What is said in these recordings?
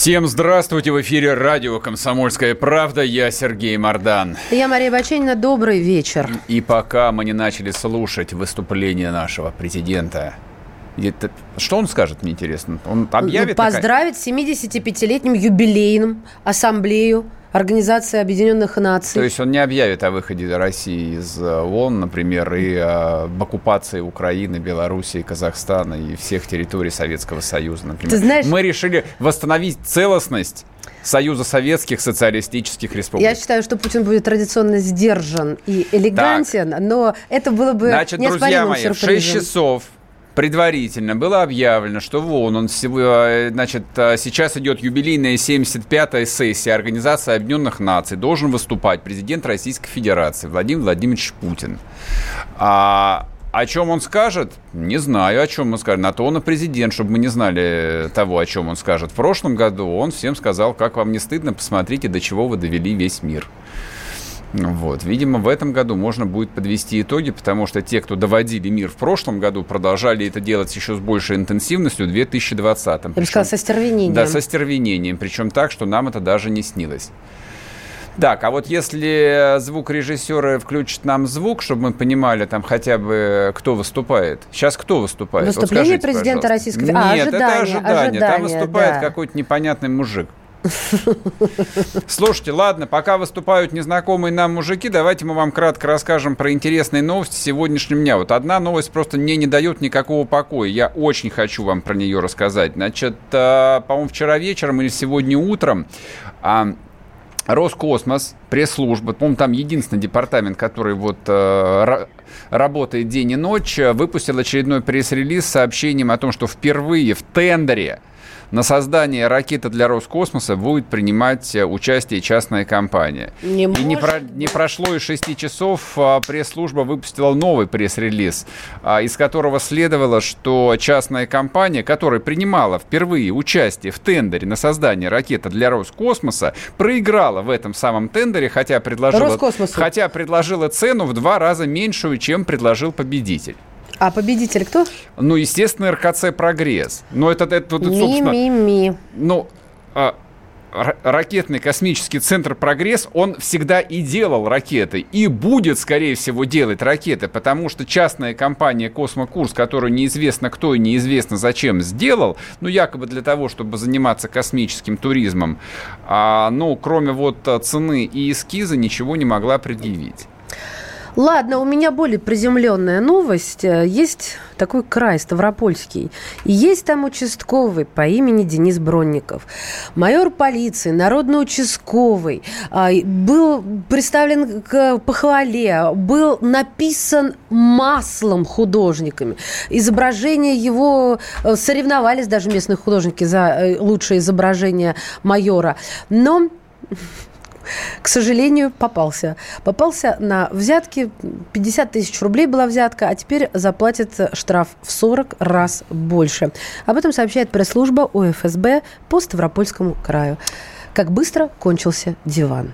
Всем здравствуйте! В эфире радио «Комсомольская правда». Я Сергей Мордан. Я Мария Баченина. Добрый вечер. И пока мы не начали слушать выступление нашего президента, это, что он скажет, мне интересно? Он объявит... Поздравить с 75-летним юбилейным ассамблею Организации Объединенных Наций. То есть он не объявит о выходе России из э, ООН, например, и об оккупации Украины, Белоруссии, Казахстана и всех территорий Советского Союза, например. Ты знаешь... Мы решили восстановить целостность Союза Советских Социалистических Республик. Я считаю, что Путин будет традиционно сдержан и элегантен, так. но это было бы Значит, друзья мои, сюрпризом. в 6 часов предварительно было объявлено, что вон он, э, значит, э, сейчас идет юбилейная 75-я сессия Организации Объединенных Наций, должен выступать президент Российской Федерации Владимир Владимирович Путин. А, о чем он скажет? Не знаю, о чем он скажет. На то он и президент, чтобы мы не знали того, о чем он скажет. В прошлом году он всем сказал, как вам не стыдно, посмотрите, до чего вы довели весь мир. Вот. Видимо, в этом году можно будет подвести итоги, потому что те, кто доводили мир в прошлом году, продолжали это делать еще с большей интенсивностью в 2020. Я бы сказала, со стервенением. Да, со стервенением. Причем так, что нам это даже не снилось. Так, а вот если звукорежиссеры включат нам звук, чтобы мы понимали там хотя бы, кто выступает. Сейчас кто выступает? Выступление вот скажите, президента пожалуйста. Российской Федерации. Нет, а, ожидание, это ожидание. ожидание там выступает да. какой-то непонятный мужик. Слушайте, ладно, пока выступают незнакомые нам мужики, давайте мы вам кратко расскажем про интересные новости сегодняшнего дня. Вот одна новость просто мне не дает никакого покоя. Я очень хочу вам про нее рассказать. Значит, э, по-моему, вчера вечером или сегодня утром а, Роскосмос, пресс-служба, по-моему, там единственный департамент, который вот э, работает день и ночь, выпустил очередной пресс-релиз с сообщением о том, что впервые в тендере на создание ракеты для Роскосмоса будет принимать э, участие частная компания. Не и не, про, не прошло и шести часов, а пресс-служба выпустила новый пресс-релиз, а, из которого следовало, что частная компания, которая принимала впервые участие в тендере на создание ракеты для Роскосмоса, проиграла в этом самом тендере, хотя предложила, хотя предложила цену в два раза меньшую, чем предложил победитель. А победитель кто? Ну, естественно, РКЦ «Прогресс». Но это, это, это собственно... Ми-ми-ми. Ну, а, ракетный космический центр «Прогресс», он всегда и делал ракеты, и будет, скорее всего, делать ракеты, потому что частная компания «Космокурс», которую неизвестно кто и неизвестно зачем сделал, ну, якобы для того, чтобы заниматься космическим туризмом, а, ну, кроме вот цены и эскиза, ничего не могла предъявить. Ладно, у меня более приземленная новость. Есть такой край Ставропольский. И есть там участковый по имени Денис Бронников. Майор полиции, народный участковый. А, был представлен к похвале, был написан маслом художниками. Изображение его э, соревновались даже местные художники за э, лучшее изображение майора. Но к сожалению, попался. Попался на взятки. 50 тысяч рублей была взятка, а теперь заплатит штраф в 40 раз больше. Об этом сообщает пресс-служба УФСБ по Ставропольскому краю. Как быстро кончился диван.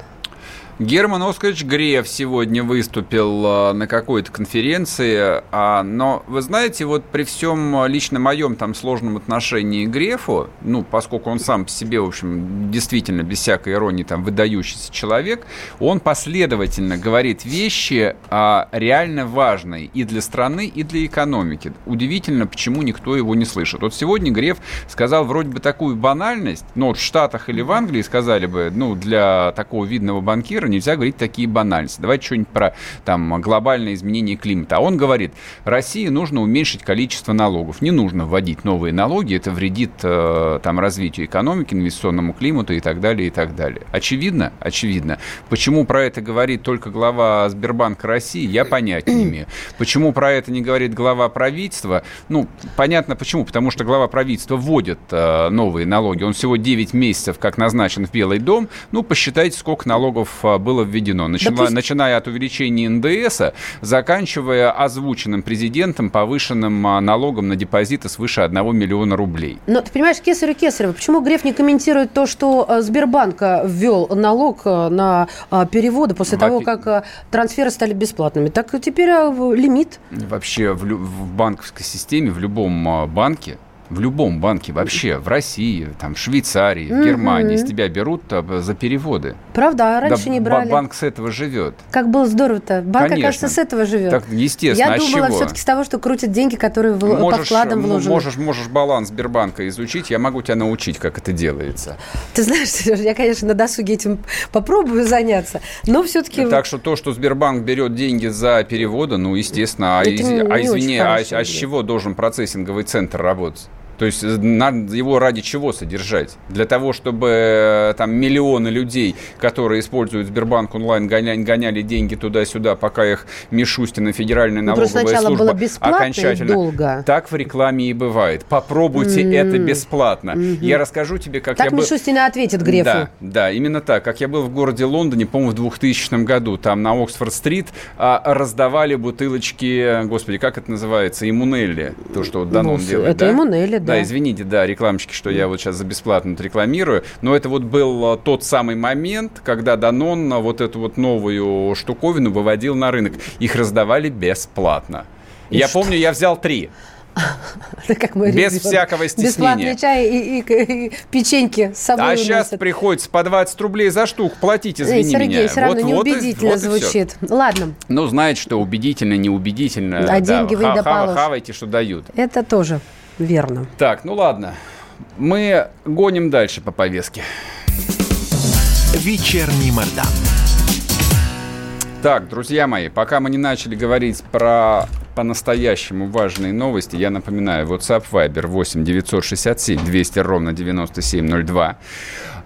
Герман Оскарович Греф сегодня выступил а, на какой-то конференции, а, но вы знаете, вот при всем а, лично моем там сложном отношении к Грефу, ну, поскольку он сам по себе, в общем, действительно без всякой иронии там выдающийся человек, он последовательно говорит вещи реально важные и для страны, и для экономики. Удивительно, почему никто его не слышит. Вот сегодня Греф сказал вроде бы такую банальность, но вот в Штатах или в Англии сказали бы, ну, для такого видного банкира мира, нельзя говорить такие банальности. Давайте что-нибудь про там, глобальное изменение климата. А он говорит, России нужно уменьшить количество налогов. Не нужно вводить новые налоги, это вредит э, там, развитию экономики, инвестиционному климату и так далее, и так далее. Очевидно? Очевидно. Почему про это говорит только глава Сбербанка России, я понять не имею. Почему про это не говорит глава правительства? Ну, понятно почему. Потому что глава правительства вводит э, новые налоги. Он всего 9 месяцев как назначен в Белый дом. Ну, посчитайте, сколько налогов э, было введено. Начала, да пусть... Начиная от увеличения НДС, заканчивая озвученным президентом повышенным э, налогом на депозиты свыше 1 миллиона рублей. Но ты понимаешь, кесарю кесарево. Почему Греф не комментирует то, что э, Сбербанк ввел налог на переводы после того, как трансферы стали бесплатными? Так теперь лимит. Вообще в, в банковской системе, в любом банке в любом банке вообще, в России, там, в Швейцарии, в Германии, с тебя берут а, за переводы. Правда, а раньше да, не брали. Банк с этого живет. Как было здорово-то. Банк, Конечно. кажется, с этого живет. Так, естественно. Я а думала все-таки с того, что крутят деньги, которые в, можешь, по вкладам вложены. Можешь, можешь баланс Сбербанка изучить, я могу тебя научить, как это делается. Ты знаешь, Сереж, я, конечно, на досуге этим попробую заняться, но все-таки... Так что то, что Сбербанк берет деньги за переводы, ну, естественно, а, из, а извини, а, а с чего должен процессинговый центр работать? То есть э, надо его ради чего содержать? Для того, чтобы э, там миллионы людей, которые используют Сбербанк онлайн, гоняли, гоняли деньги туда-сюда, пока их Мишустина, Федеральная ну, налоговая ну, служба было окончательно. долго. Так в рекламе и бывает. Попробуйте mm-hmm. это бесплатно. Mm-hmm. Я расскажу тебе, как так я был... Так Мишустина ответит Грефу. Да, да, именно так. Как я был в городе Лондоне, по-моему, в 2000 году, там на Оксфорд-стрит а, раздавали бутылочки, господи, как это называется, иммунелли, то, что Данон ну, делает. Это да? иммунелли, да. Извините, да, рекламщики, что я вот сейчас за бесплатно рекламирую, но это вот был а, тот самый момент, когда Данон вот эту вот новую штуковину выводил на рынок. Их раздавали бесплатно. И я что? помню, я взял три. как мы Без ребенок. всякого стеснения. Бесплатный чай и, и, и печеньки с собой А сейчас приходится по 20 рублей за штук платить, извини Эй, Сергей, меня. все равно вот, неубедительно вот, звучит. Вот Ладно. Ну, знаете, что убедительно, неубедительно. А да, деньги вы ха- ха- Хавайте, что дают. Это тоже верно. Так, ну ладно. Мы гоним дальше по повестке. Вечерний Мордан. Так, друзья мои, пока мы не начали говорить про по-настоящему важные новости, я напоминаю, WhatsApp Viber 8 967 200 ровно 9702.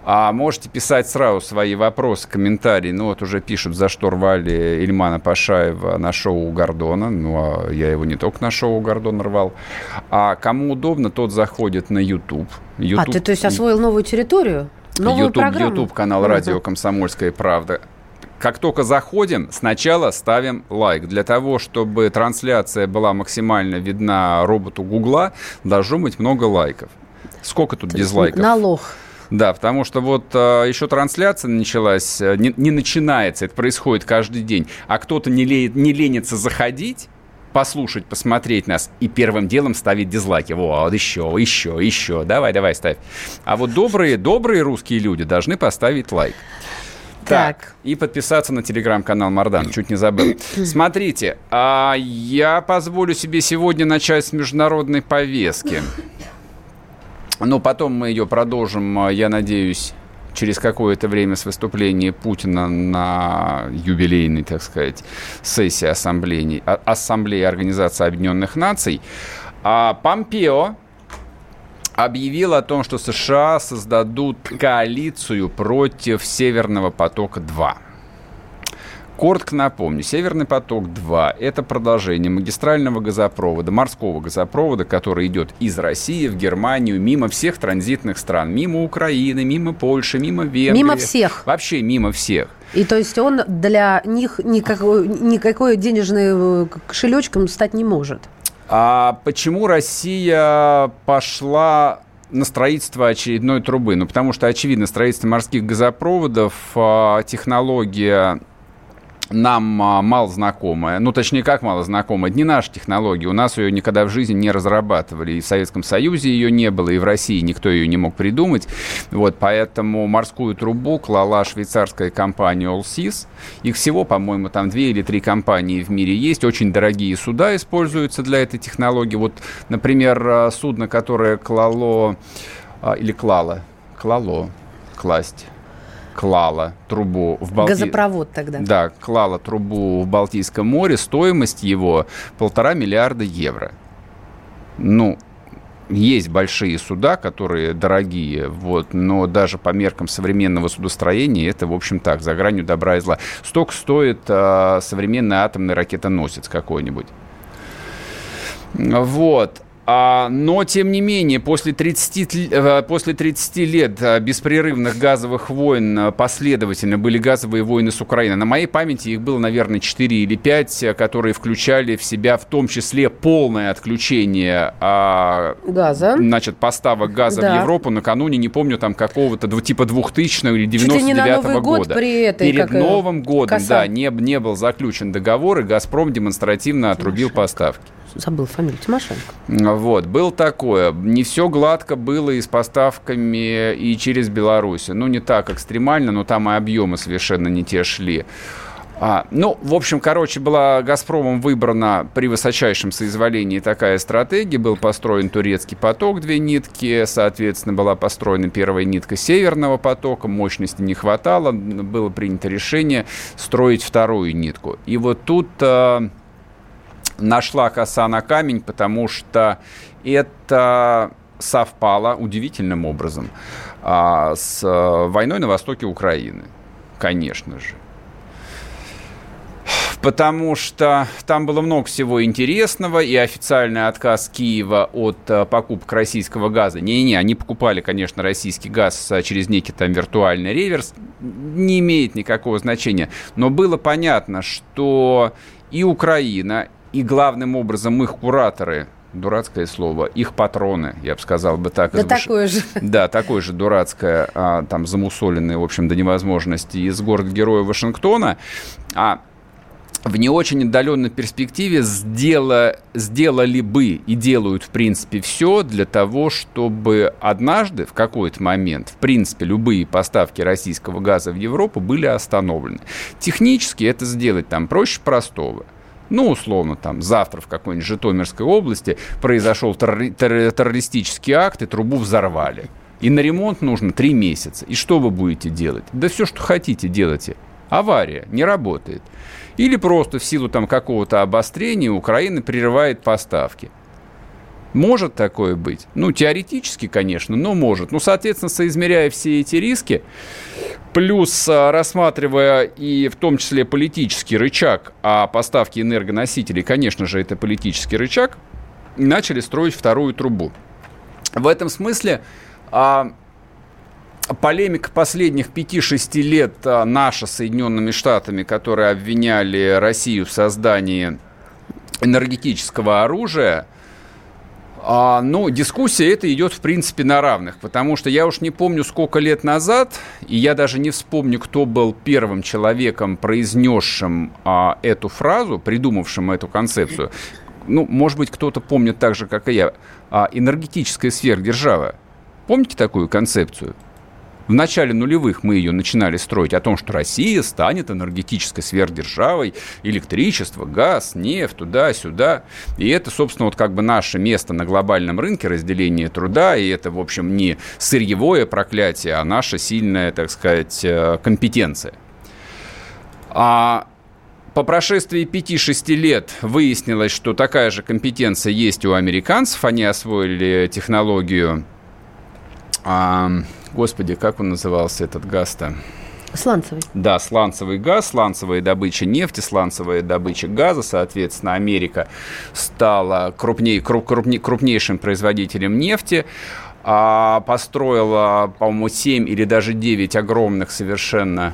А можете писать сразу свои вопросы, комментарии. Ну вот уже пишут, за что рвали Ильмана Пашаева на шоу у Гордона. Ну, а я его не только на шоу у Гордона рвал. А кому удобно, тот заходит на YouTube. YouTube а, ты то есть освоил новую территорию? Новую YouTube, программу? YouTube канал радио «Комсомольская правда». Как только заходим, сначала ставим лайк. Для того, чтобы трансляция была максимально видна роботу Гугла, должно быть много лайков. Сколько тут То дизлайков? Налог. Да, потому что вот э, еще трансляция началась, э, не, не начинается, это происходит каждый день, а кто-то не, ле, не ленится заходить, послушать, посмотреть нас и первым делом ставить дизлайки. Вот, еще, еще, еще. Давай, давай, ставь. А вот добрые, добрые русские люди должны поставить лайк. Так. так. И подписаться на телеграм-канал Мардан. Чуть не забыл. Смотрите, а я позволю себе сегодня начать с международной повестки. Но потом мы ее продолжим, а, я надеюсь, через какое-то время с выступления Путина на юбилейной, так сказать, сессии Ассамблеи, а, Ассамблеи Организации Объединенных Наций. А Помпео объявил о том, что США создадут коалицию против Северного потока-2. Коротко напомню, «Северный поток-2» — это продолжение магистрального газопровода, морского газопровода, который идет из России в Германию, мимо всех транзитных стран, мимо Украины, мимо Польши, мимо Венгрии. Мимо всех. Вообще мимо всех. И то есть он для них никакой, никакой денежный э, кошелечком стать не может. А почему Россия пошла на строительство очередной трубы? Ну, потому что, очевидно, строительство морских газопроводов, а, технология нам а, мало знакомая, ну, точнее, как мало знакомая, не наша технология, у нас ее никогда в жизни не разрабатывали, и в Советском Союзе ее не было, и в России никто ее не мог придумать, вот, поэтому морскую трубу клала швейцарская компания Allseas, их всего, по-моему, там две или три компании в мире есть, очень дорогие суда используются для этой технологии, вот, например, а, судно, которое клало, а, или клало, клало, класть, клала трубу в Балтийском... Газопровод тогда. Да, клала трубу в Балтийском море. Стоимость его полтора миллиарда евро. Ну, есть большие суда, которые дорогие, вот, но даже по меркам современного судостроения это, в общем, так, за гранью добра и зла. Столько стоит э, современный атомный ракетоносец какой-нибудь. Вот. А, но, тем не менее, после 30, э, после 30 лет э, беспрерывных газовых войн э, последовательно были газовые войны с Украиной. На моей памяти их было, наверное, 4 или 5, которые включали в себя в том числе полное отключение а, газа. Значит, поставок газа да. в Европу накануне, не помню, там какого-то типа 2000 или 99 -го года. Год при этой, Перед Новым годом, коса. да, не, не был заключен договор, и «Газпром» демонстративно отрубил Тимошенко. поставки забыл фамилию, Тимошенко. Вот, был такое. Не все гладко было и с поставками, и через Беларусь. Ну, не так экстремально, но там и объемы совершенно не те шли. А, ну, в общем, короче, была «Газпромом» выбрана при высочайшем соизволении такая стратегия. Был построен турецкий поток, две нитки. Соответственно, была построена первая нитка Северного потока. Мощности не хватало. Было принято решение строить вторую нитку. И вот тут... А, нашла коса на камень, потому что это совпало удивительным образом а, с а, войной на востоке Украины, конечно же. Потому что там было много всего интересного, и официальный отказ Киева от а, покупок российского газа. Не-не, они покупали, конечно, российский газ а, через некий там виртуальный реверс. Не имеет никакого значения. Но было понятно, что и Украина, и главным образом их кураторы, дурацкое слово, их патроны, я бы сказал бы так. Да такое же. Да, такое же дурацкое, а, там замусоленное, в общем, до невозможности из города-героя Вашингтона. А в не очень отдаленной перспективе сдела, сделали бы и делают, в принципе, все для того, чтобы однажды, в какой-то момент, в принципе, любые поставки российского газа в Европу были остановлены. Технически это сделать там проще простого – ну, условно, там, завтра в какой-нибудь Житомирской области произошел террори- террористический акт, и трубу взорвали. И на ремонт нужно три месяца. И что вы будете делать? Да все, что хотите, делайте. Авария, не работает. Или просто в силу там какого-то обострения Украина прерывает поставки. Может такое быть? Ну, теоретически, конечно, но может. Ну, соответственно, соизмеряя все эти риски, плюс а, рассматривая и в том числе политический рычаг о поставке энергоносителей, конечно же, это политический рычаг, начали строить вторую трубу. В этом смысле а, полемика последних 5-6 лет а, наша с Соединенными Штатами, которые обвиняли Россию в создании энергетического оружия – а, ну, дискуссия эта идет, в принципе, на равных, потому что я уж не помню, сколько лет назад, и я даже не вспомню, кто был первым человеком, произнесшим а, эту фразу, придумавшим эту концепцию. Ну, может быть, кто-то помнит так же, как и я. А, энергетическая сверхдержава. Помните такую концепцию? В начале нулевых мы ее начинали строить о том, что Россия станет энергетической сверхдержавой, электричество, газ, нефть, туда-сюда. И это, собственно, вот как бы наше место на глобальном рынке разделения труда, и это, в общем, не сырьевое проклятие, а наша сильная, так сказать, э, компетенция. А по прошествии 5-6 лет выяснилось, что такая же компетенция есть у американцев. Они освоили технологию Господи, как он назывался, этот газ-то? Сланцевый. Да, сланцевый газ, сланцевая добыча нефти, сланцевая добыча газа. Соответственно, Америка стала крупней, круп, крупней, крупнейшим производителем нефти. А построила, по-моему, 7 или даже 9 огромных совершенно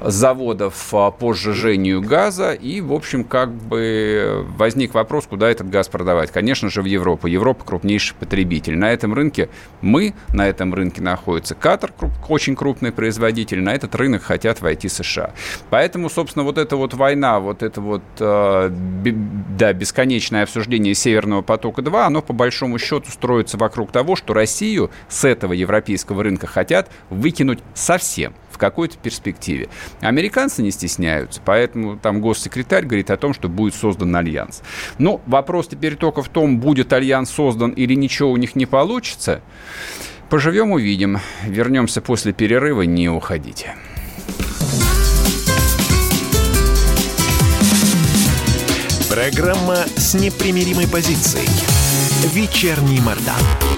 заводов а, по сжижению газа, и, в общем, как бы возник вопрос, куда этот газ продавать. Конечно же, в Европу. Европа крупнейший потребитель. На этом рынке мы, на этом рынке находится Катар, очень крупный производитель, на этот рынок хотят войти США. Поэтому, собственно, вот эта вот война, вот это вот, э, да, бесконечное обсуждение Северного потока-2, оно по большому счету строится вокруг того, что Россию с этого европейского рынка хотят выкинуть совсем в какой-то перспективе. Американцы не стесняются, поэтому там госсекретарь говорит о том, что будет создан альянс. Но вопрос теперь только в том, будет альянс создан или ничего у них не получится. Поживем, увидим. Вернемся после перерыва, не уходите. Программа с непримиримой позицией. Вечерний Мордан.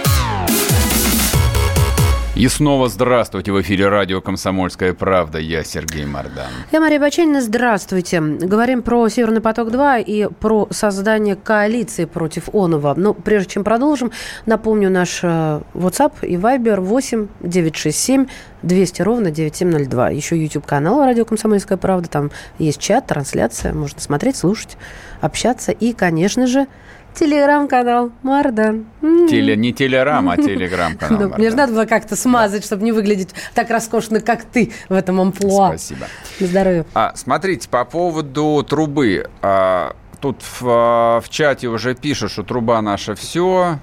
И снова здравствуйте. В эфире радио «Комсомольская правда». Я Сергей Мордан. Я Мария Баченина. Здравствуйте. Говорим про «Северный поток-2» и про создание коалиции против Онова. Но прежде чем продолжим, напомню, наш э, WhatsApp и Viber 8 967 200 ровно 9702. Еще YouTube-канал «Радио Комсомольская правда». Там есть чат, трансляция. Можно смотреть, слушать, общаться. И, конечно же, Телеграм-канал Мардан. Теле, не телерам, а телеграм-канал ну, Мне же надо было как-то смазать, чтобы не выглядеть так роскошно, как ты в этом амплуа. Спасибо. На здоровье. А, смотрите, по поводу трубы. А, тут в, в чате уже пишут, что труба наша все,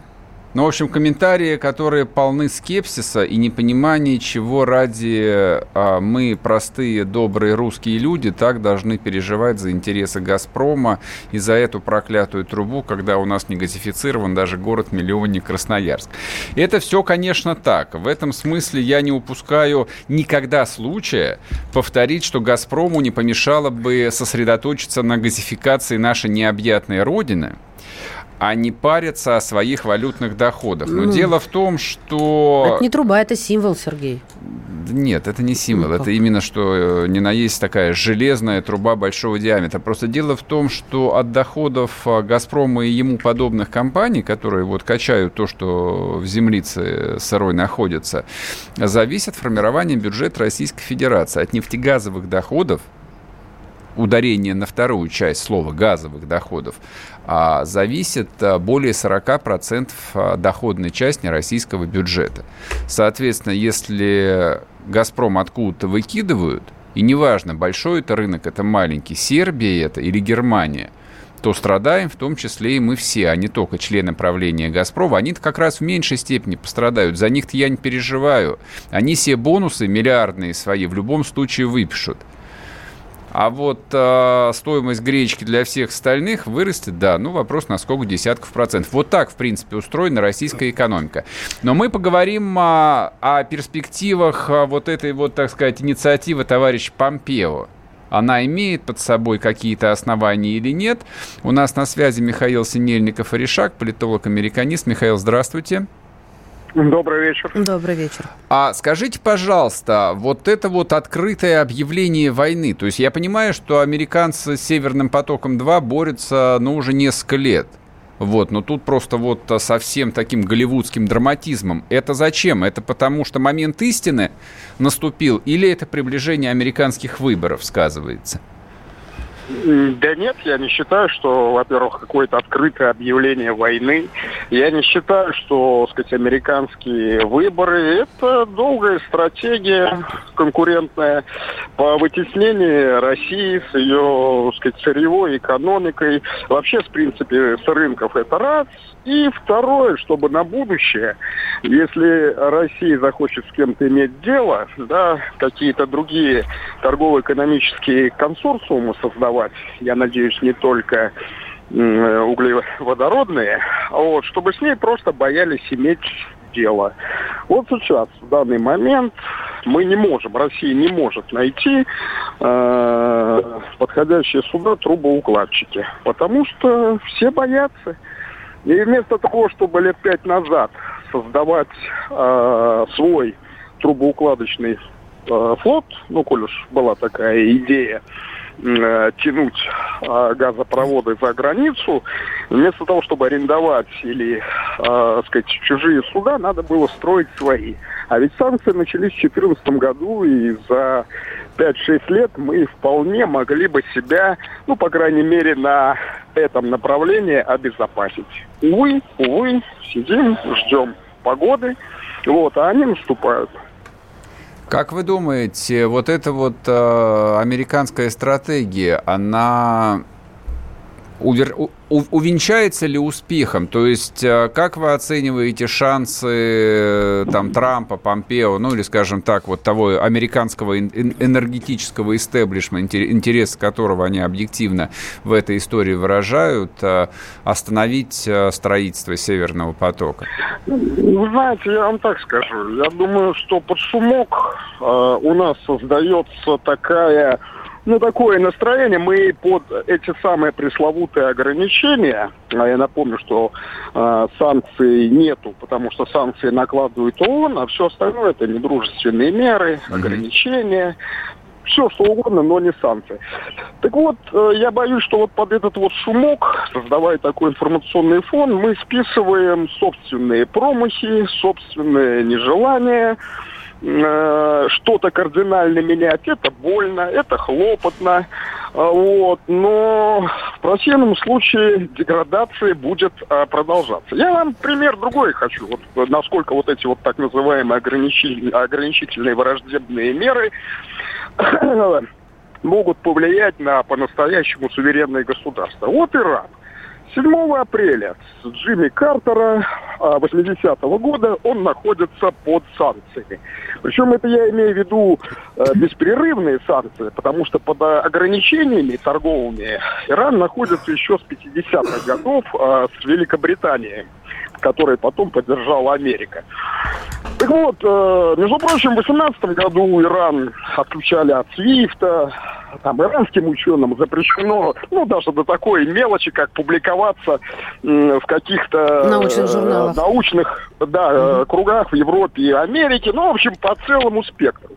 ну, в общем, комментарии, которые полны скепсиса и непонимания, чего ради а, мы, простые, добрые русские люди, так должны переживать за интересы «Газпрома» и за эту проклятую трубу, когда у нас не газифицирован даже город-миллионник Красноярск. Это все, конечно, так. В этом смысле я не упускаю никогда случая повторить, что «Газпрому» не помешало бы сосредоточиться на газификации нашей необъятной Родины – а не парятся о своих валютных доходах. Но ну, дело в том, что... Это не труба, это символ, Сергей. Нет, это не символ. Ну, это именно что э, не на есть такая железная труба большого диаметра. Просто дело в том, что от доходов э, «Газпрома» и ему подобных компаний, которые вот качают то, что в землице сырой находится, зависит формирование бюджета Российской Федерации. От нефтегазовых доходов ударение на вторую часть слова газовых доходов, а, зависит а, более 40% а, доходной части российского бюджета. Соответственно, если «Газпром» откуда-то выкидывают, и неважно, большой это рынок, это маленький, Сербия это или Германия, то страдаем в том числе и мы все, а не только члены правления «Газпрома». Они-то как раз в меньшей степени пострадают. За них-то я не переживаю. Они все бонусы миллиардные свои в любом случае выпишут. А вот э, стоимость гречки для всех остальных вырастет, да, ну вопрос на сколько десятков процентов. Вот так, в принципе, устроена российская экономика. Но мы поговорим а, о перспективах а, вот этой вот, так сказать, инициативы товарища Помпео. Она имеет под собой какие-то основания или нет. У нас на связи Михаил Синельников-Орешак, политолог-американист. Михаил, здравствуйте. Добрый вечер. Добрый вечер. А скажите, пожалуйста, вот это вот открытое объявление войны, то есть я понимаю, что американцы с Северным потоком-2 борются, ну, уже несколько лет. Вот, но тут просто вот совсем таким голливудским драматизмом. Это зачем? Это потому, что момент истины наступил, или это приближение американских выборов сказывается? Да нет, я не считаю, что, во-первых, какое-то открытое объявление войны. Я не считаю, что, так сказать, американские выборы – это долгая стратегия конкурентная по вытеснению России с ее, так сказать, сырьевой экономикой. Вообще, в принципе, с рынков это раз. И второе, чтобы на будущее, если Россия захочет с кем-то иметь дело, да, какие-то другие торгово-экономические консорциумы создавать, я надеюсь, не только углеводородные, вот, чтобы с ней просто боялись иметь дело. Вот сейчас, в данный момент, мы не можем, Россия не может найти э, подходящие суда трубоукладчики, потому что все боятся. И вместо того, чтобы лет пять назад создавать э, свой трубоукладочный э, флот, ну, коль уж была такая идея, э, тянуть э, газопроводы за границу, вместо того, чтобы арендовать или, э, сказать, чужие суда, надо было строить свои. А ведь санкции начались в 2014 году, и за 5-6 лет мы вполне могли бы себя, ну, по крайней мере, на этом направлении обезопасить. Увы, увы, сидим, ждем погоды, вот, а они наступают. Как вы думаете, вот эта вот э, американская стратегия, она увер... увенчается ли успехом? То есть, э, как вы оцениваете шансы э, там, Трампа, Помпео, ну или, скажем так, вот того американского энергетического истеблишмента, интерес которого они объективно в этой истории выражают, э, остановить строительство Северного потока? Вы знаете, я вам так скажу. Я думаю, что под шумок э, у нас создается такая ну, такое настроение. Мы под эти самые пресловутые ограничения, а я напомню, что э, санкций нету, потому что санкции накладывает ООН, а все остальное это недружественные меры, ограничения, все что угодно, но не санкции. Так вот, э, я боюсь, что вот под этот вот шумок, создавая такой информационный фон, мы списываем собственные промахи, собственные нежелания, что-то кардинально менять, это больно, это хлопотно, а, вот, но в противном случае деградация будет а, продолжаться. Я вам пример другой хочу, вот, насколько вот эти вот так называемые ограничительные, ограничительные враждебные меры могут повлиять на по-настоящему суверенное государство. Вот Иран. 7 апреля с Джимми Картера 80-го а, года он находится под санкциями. Причем это я имею в виду э, беспрерывные санкции, потому что под ограничениями торговыми Иран находится еще с 50-х годов э, с Великобританией, которой потом поддержала Америка. Так вот, э, между прочим, в 2018 году Иран отключали от Свифта, там иранским ученым запрещено, ну, даже до такой мелочи, как публиковаться в каких-то научных э, журналах, научных, да, угу. кругах в Европе и Америке, ну, в общем, по целому спектру.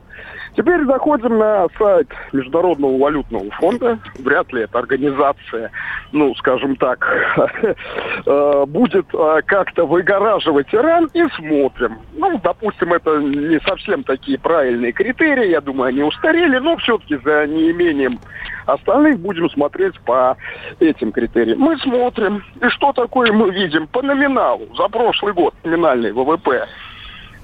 Теперь заходим на сайт Международного валютного фонда. Вряд ли эта организация, ну, скажем так, э, будет э, как-то выгораживать Иран и смотрим. Ну, допустим, это не совсем такие правильные критерии, я думаю, они устарели, но все-таки за неимением остальных будем смотреть по этим критериям. Мы смотрим, и что такое мы видим по номиналу за прошлый год, номинальный ВВП –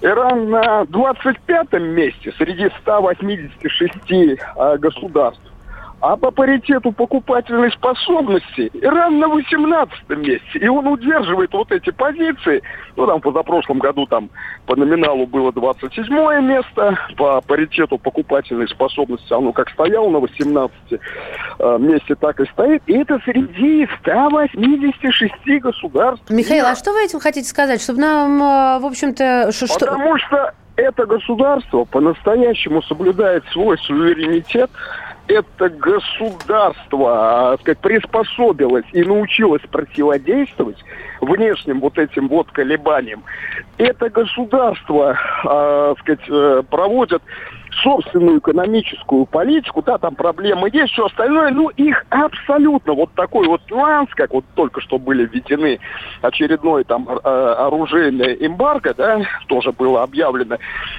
Иран на 25-м месте среди 186 э, государств. А по паритету покупательной способности Иран на 18 месте. И он удерживает вот эти позиции. Ну, там, позапрошлом году там по номиналу было 27 место. По паритету покупательной способности оно как стояло на 18 э, месте, так и стоит. И это среди 186 государств. Михаил, а что вы этим хотите сказать? Чтобы нам, э, в общем-то... Что, Потому что это государство по-настоящему соблюдает свой суверенитет, это государство, а, сказать, приспособилось и научилось противодействовать внешним вот этим вот колебаниям, это государство, э, сказать, проводит собственную экономическую политику, да, там проблемы есть, все остальное, ну, их абсолютно вот такой вот нюанс, как вот только что были введены очередной там э, оружейное эмбарго, да, тоже было объявлено,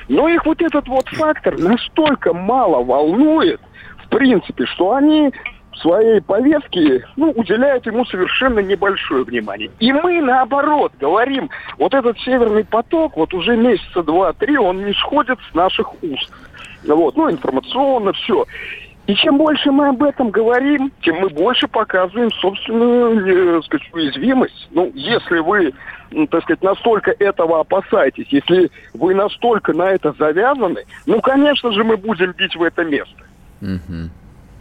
но их вот этот вот фактор настолько мало волнует, в принципе, что они своей повестке ну, уделяют ему совершенно небольшое внимание. И мы, наоборот, говорим, вот этот северный поток, вот уже месяца два-три, он не сходит с наших уст. Вот, ну, информационно, все. И чем больше мы об этом говорим, тем мы больше показываем собственную, э, сказать, уязвимость. Ну, если вы, так сказать, настолько этого опасаетесь, если вы настолько на это завязаны, ну, конечно же, мы будем бить в это место. Угу.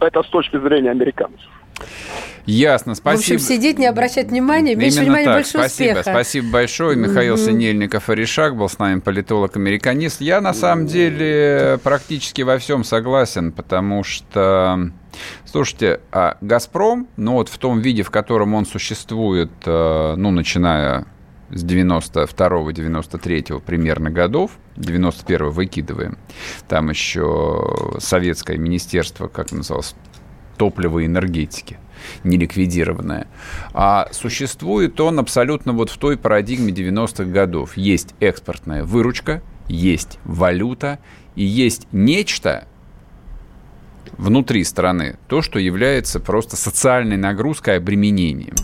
Это с точки зрения американцев. Ясно, спасибо. В общем, сидеть, не обращать внимания, меньше Именно внимания, так. больше спасибо, успеха. Спасибо большое. Михаил mm-hmm. Синельников Аришак был с нами, политолог-американист. Я, на самом деле, практически во всем согласен, потому что... Слушайте, а «Газпром», ну вот в том виде, в котором он существует, э, ну, начиная с 92-93 примерно годов, 91 выкидываем, там еще советское министерство, как называлось, топлива и энергетики, не ликвидированное. А существует он абсолютно вот в той парадигме 90-х годов. Есть экспортная выручка, есть валюта и есть нечто, внутри страны, то, что является просто социальной нагрузкой, обременением.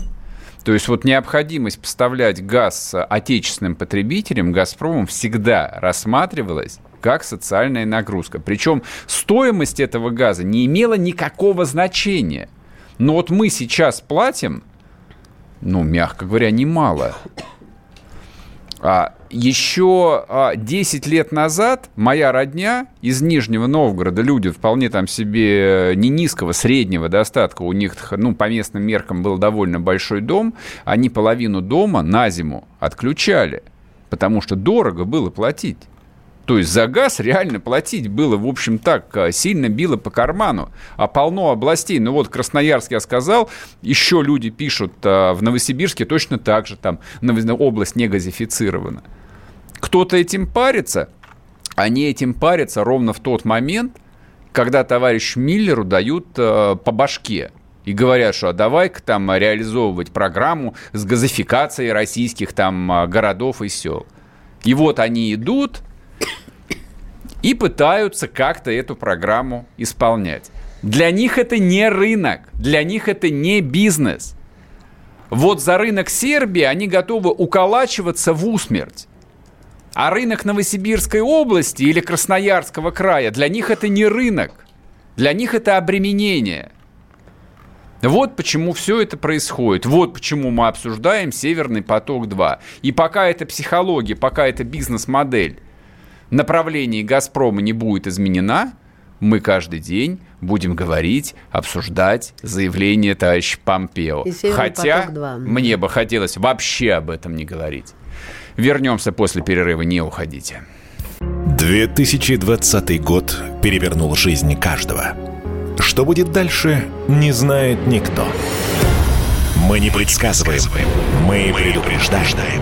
То есть вот необходимость поставлять газ отечественным потребителям «Газпромом» всегда рассматривалась как социальная нагрузка. Причем стоимость этого газа не имела никакого значения. Но вот мы сейчас платим, ну, мягко говоря, немало. А еще 10 а, лет назад моя родня из Нижнего Новгорода, люди вполне там себе не низкого, среднего достатка, у них, ну, по местным меркам был довольно большой дом, они половину дома на зиму отключали, потому что дорого было платить. То есть за газ реально платить было, в общем, так, а, сильно било по карману. А полно областей. Ну вот Красноярск я сказал, еще люди пишут, а, в Новосибирске точно так же, там область не газифицирована. Кто-то этим парится, они этим парятся ровно в тот момент, когда товарищ Миллеру дают э, по башке и говорят, что а давай-ка там реализовывать программу с газификацией российских там городов и сел. И вот они идут, и пытаются как-то эту программу исполнять. Для них это не рынок, для них это не бизнес. Вот за рынок Сербии они готовы уколачиваться в усмерть. А рынок Новосибирской области или Красноярского края, для них это не рынок. Для них это обременение. Вот почему все это происходит. Вот почему мы обсуждаем Северный поток-2. И пока это психология, пока это бизнес-модель, направлении «Газпрома» не будет изменена, мы каждый день будем говорить, обсуждать заявление товарища Помпео. Хотя мне бы хотелось вообще об этом не говорить. Вернемся после перерыва, не уходите. 2020 год перевернул жизнь каждого. Что будет дальше, не знает никто. Мы не предсказываем, мы предупреждаем.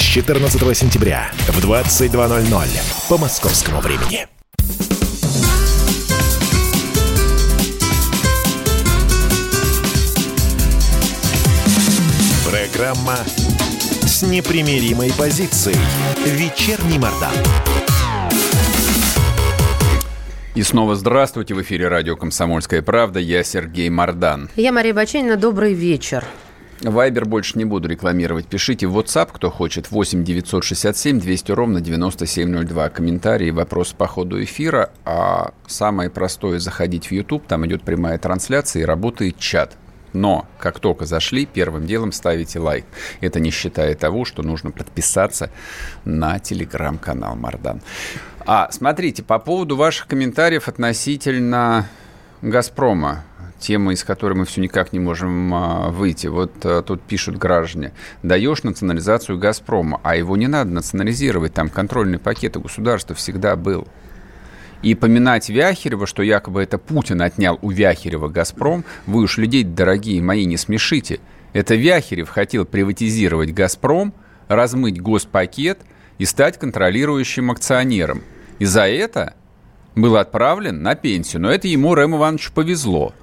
с 14 сентября в 22.00 по московскому времени. Программа с непримиримой позицией. Вечерний Мордан. И снова здравствуйте. В эфире радио «Комсомольская правда». Я Сергей Мордан. Я Мария Баченина. Добрый вечер. Вайбер больше не буду рекламировать. Пишите в WhatsApp, кто хочет, 8 967 200 ровно 9702. Комментарии, вопросы по ходу эфира. А самое простое заходить в YouTube, там идет прямая трансляция и работает чат. Но как только зашли, первым делом ставите лайк. Это не считая того, что нужно подписаться на телеграм-канал Мардан. А, смотрите, по поводу ваших комментариев относительно «Газпрома» тема, из которой мы все никак не можем а, выйти. Вот а, тут пишут граждане, даешь национализацию «Газпрома», а его не надо национализировать, там контрольный пакет у государства всегда был. И поминать Вяхерева, что якобы это Путин отнял у Вяхерева «Газпром», вы уж людей, дорогие мои, не смешите. Это Вяхерев хотел приватизировать «Газпром», размыть госпакет и стать контролирующим акционером. И за это был отправлен на пенсию. Но это ему, Рэм Ивановичу, повезло.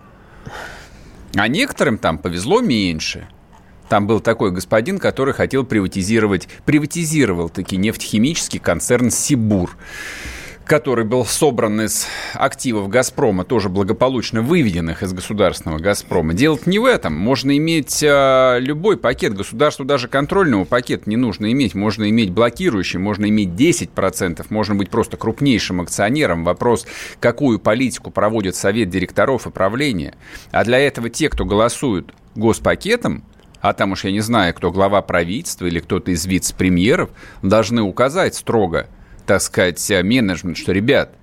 А некоторым там повезло меньше. Там был такой господин, который хотел приватизировать, приватизировал таки нефтехимический концерн «Сибур» который был собран из активов «Газпрома», тоже благополучно выведенных из государственного «Газпрома». Дело не в этом. Можно иметь э, любой пакет. Государству даже контрольного пакета не нужно иметь. Можно иметь блокирующий, можно иметь 10%, можно быть просто крупнейшим акционером. Вопрос, какую политику проводит совет директоров и правления. А для этого те, кто голосуют госпакетом, а там уж я не знаю, кто глава правительства или кто-то из вице-премьеров, должны указать строго – так сказать, менеджмент, что, ребят,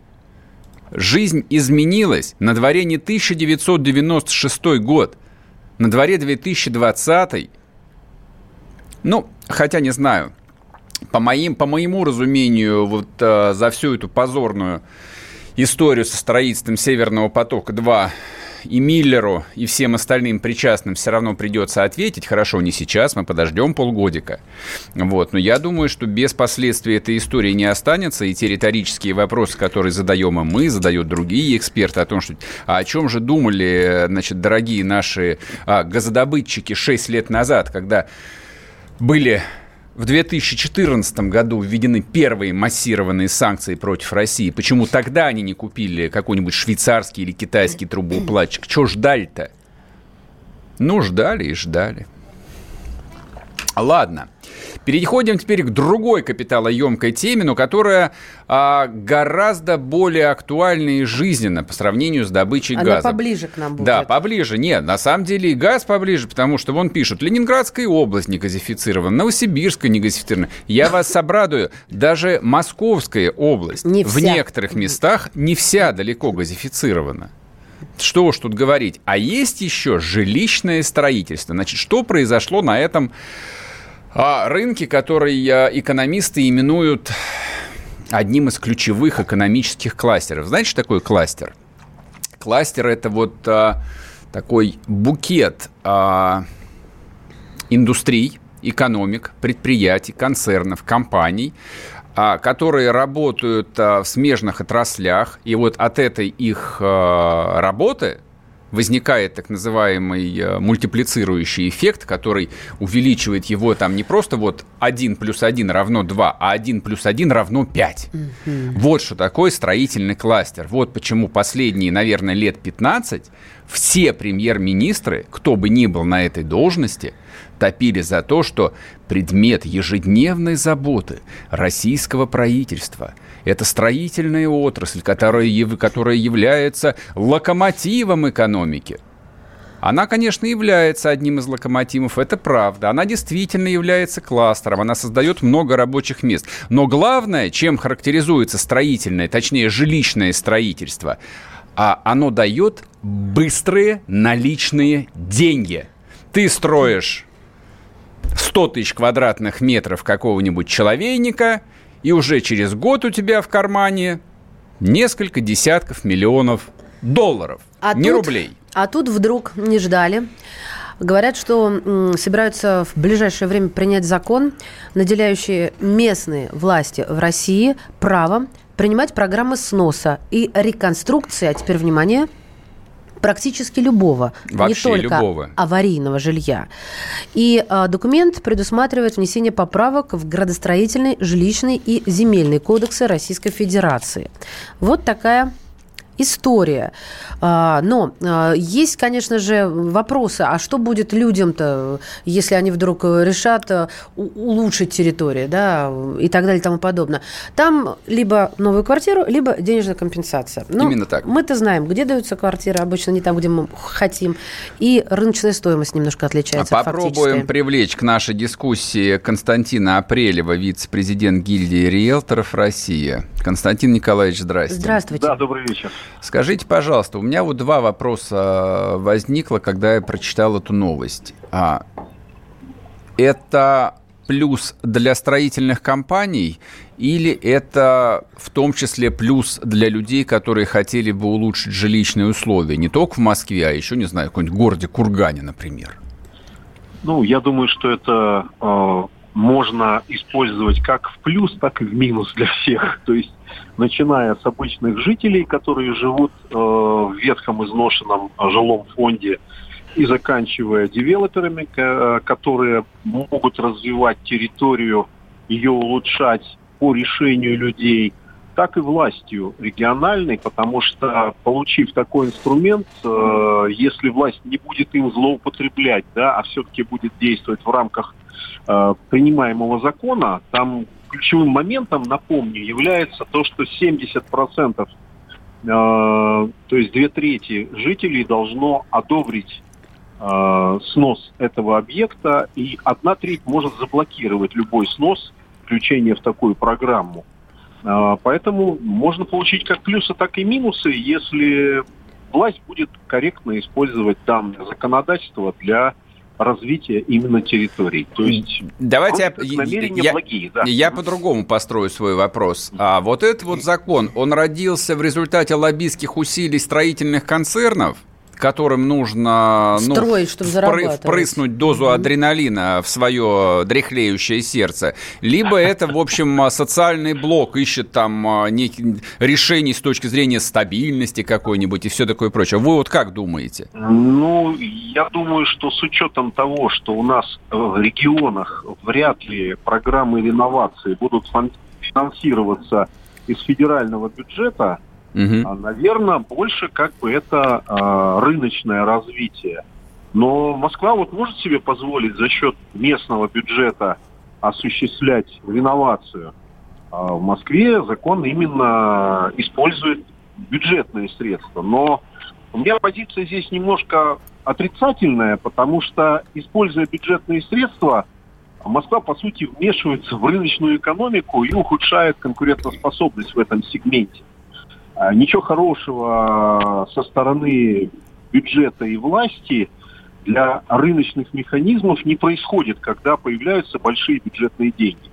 жизнь изменилась. На дворе не 1996 год, на дворе 2020. Ну, хотя не знаю. По, моим, по моему разумению, вот э, за всю эту позорную историю со строительством Северного потока-2 и Миллеру, и всем остальным причастным все равно придется ответить. Хорошо, не сейчас, мы подождем полгодика. Вот. Но я думаю, что без последствий этой истории не останется, и те риторические вопросы, которые задаем и мы, задают другие эксперты о том, что а о чем же думали, значит, дорогие наши а, газодобытчики 6 лет назад, когда были в 2014 году введены первые массированные санкции против России. Почему тогда они не купили какой-нибудь швейцарский или китайский трубоуплатчик? Чего ждали-то? Ну, ждали и ждали. Ладно. Переходим теперь к другой капиталоемкой теме, но которая а, гораздо более актуальна и жизненна по сравнению с добычей Она газа. поближе к нам будет. Да, поближе. Нет, на самом деле и газ поближе, потому что вон пишут, Ленинградская область не газифицирована, Новосибирская не газифицирована. Я вас обрадую, даже Московская область Не в некоторых местах не вся далеко газифицирована. Что уж тут говорить. А есть еще жилищное строительство. Значит, что произошло на этом а, рынке, который а, экономисты именуют одним из ключевых экономических кластеров. Знаете, что такое кластер? Кластер это вот а, такой букет а, индустрий, экономик, предприятий, концернов, компаний, а, которые работают а, в смежных отраслях, и вот от этой их а, работы возникает так называемый э, мультиплицирующий эффект, который увеличивает его там не просто вот 1 плюс 1 равно 2, а 1 плюс 1 равно 5. Вот что такое строительный кластер. Вот почему последние, наверное, лет 15 все премьер-министры, кто бы ни был на этой должности, топили за то, что предмет ежедневной заботы российского правительства – это строительная отрасль, которая, которая является локомотивом экономики. Она, конечно, является одним из локомотивов, это правда. Она действительно является кластером, она создает много рабочих мест. Но главное, чем характеризуется строительное, точнее, жилищное строительство, а оно дает быстрые наличные деньги. Ты строишь 100 тысяч квадратных метров какого-нибудь человейника, и уже через год у тебя в кармане несколько десятков миллионов долларов, А не тут- рублей. А тут вдруг не ждали. Говорят, что собираются в ближайшее время принять закон, наделяющий местные власти в России правом принимать программы сноса и реконструкции, а теперь внимание, практически любого, Вообще не только любого. аварийного жилья. И а, документ предусматривает внесение поправок в градостроительный, жилищный и земельный кодексы Российской Федерации. Вот такая история. А, Но а, есть, конечно же, вопросы, а что будет людям-то, если они вдруг э, решат э, улучшить территорию, да, и так далее и тому подобное. Там либо новую квартиру, либо денежная компенсация. Но Именно так. Мы-то знаем, где даются квартиры, обычно не там, где мы хотим, и рыночная стоимость немножко отличается от Попробуем фактической. привлечь к нашей дискуссии Константина Апрелева, вице-президент гильдии риэлторов России. Константин Николаевич, здрасте. Здравствуйте. Да, добрый вечер. Скажите, пожалуйста, у меня вот два вопроса возникло, когда я прочитал эту новость. А, это плюс для строительных компаний или это в том числе плюс для людей, которые хотели бы улучшить жилищные условия? Не только в Москве, а еще, не знаю, в каком-нибудь городе Кургане, например. Ну, я думаю, что это э, можно использовать как в плюс, так и в минус для всех. То есть, начиная с обычных жителей, которые живут э, в ветхом изношенном э, жилом фонде, и заканчивая девелоперами, ко- которые могут развивать территорию, ее улучшать по решению людей, так и властью региональной, потому что, получив такой инструмент, э, если власть не будет им злоупотреблять, да, а все-таки будет действовать в рамках э, принимаемого закона, там ключевым моментом, напомню, является то, что 70%, э, то есть две трети жителей должно одобрить э, снос этого объекта, и одна треть может заблокировать любой снос, включение в такую программу. А, поэтому можно получить как плюсы, так и минусы, если власть будет корректно использовать данное законодательство для развития именно территорий. То есть давайте я, я, благие, да. я по-другому построю свой вопрос. А вот этот вот закон, он родился в результате лоббистских усилий строительных концернов? Которым нужно ну, Строить, чтобы зарабатывать. впрыснуть дозу адреналина в свое дряхлеющее сердце, либо это, в общем, социальный блок ищет там а, некие решений с точки зрения стабильности какой-нибудь и все такое прочее. Вы вот как думаете? Ну, я думаю, что с учетом того, что у нас в регионах вряд ли программы реновации будут финансироваться из федерального бюджета, Угу. А, наверное, больше как бы это а, рыночное развитие. Но Москва вот может себе позволить за счет местного бюджета осуществлять реновацию. А в Москве закон именно использует бюджетные средства. Но у меня позиция здесь немножко отрицательная, потому что, используя бюджетные средства, Москва, по сути, вмешивается в рыночную экономику и ухудшает конкурентоспособность в этом сегменте. А, ничего хорошего со стороны бюджета и власти для рыночных механизмов не происходит, когда появляются большие бюджетные деньги.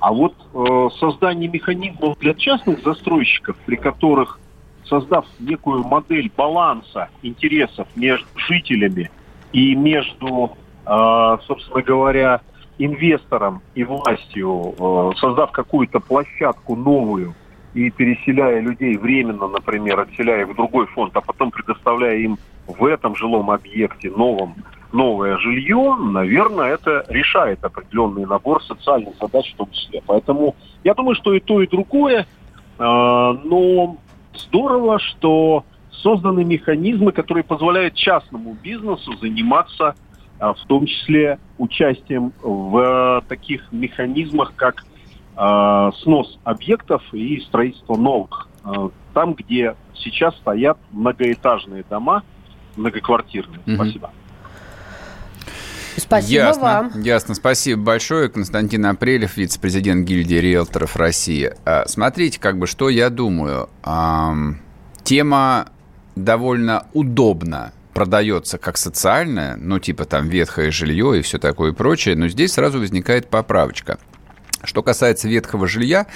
А вот э, создание механизмов для частных застройщиков, при которых, создав некую модель баланса интересов между жителями и между, э, собственно говоря, инвестором и властью, э, создав какую-то площадку новую, и переселяя людей временно, например, отселяя в другой фонд, а потом предоставляя им в этом жилом объекте новом новое жилье, наверное, это решает определенный набор социальных задач в том числе. Поэтому я думаю, что и то, и другое. А, но здорово, что созданы механизмы, которые позволяют частному бизнесу заниматься а, в том числе участием в таких механизмах, как э, снос объектов и строительство новых. Э, там, где сейчас стоят многоэтажные дома, многоквартирные. Угу. Спасибо. Спасибо ясно, вам. Ясно, спасибо большое. Константин Апрелев, вице-президент гильдии риэлторов России. А, смотрите, как бы, что я думаю. Тема довольно удобна продается как социальная, ну, типа там ветхое жилье и все такое прочее, но здесь сразу возникает поправочка – что касается ветхого жилья,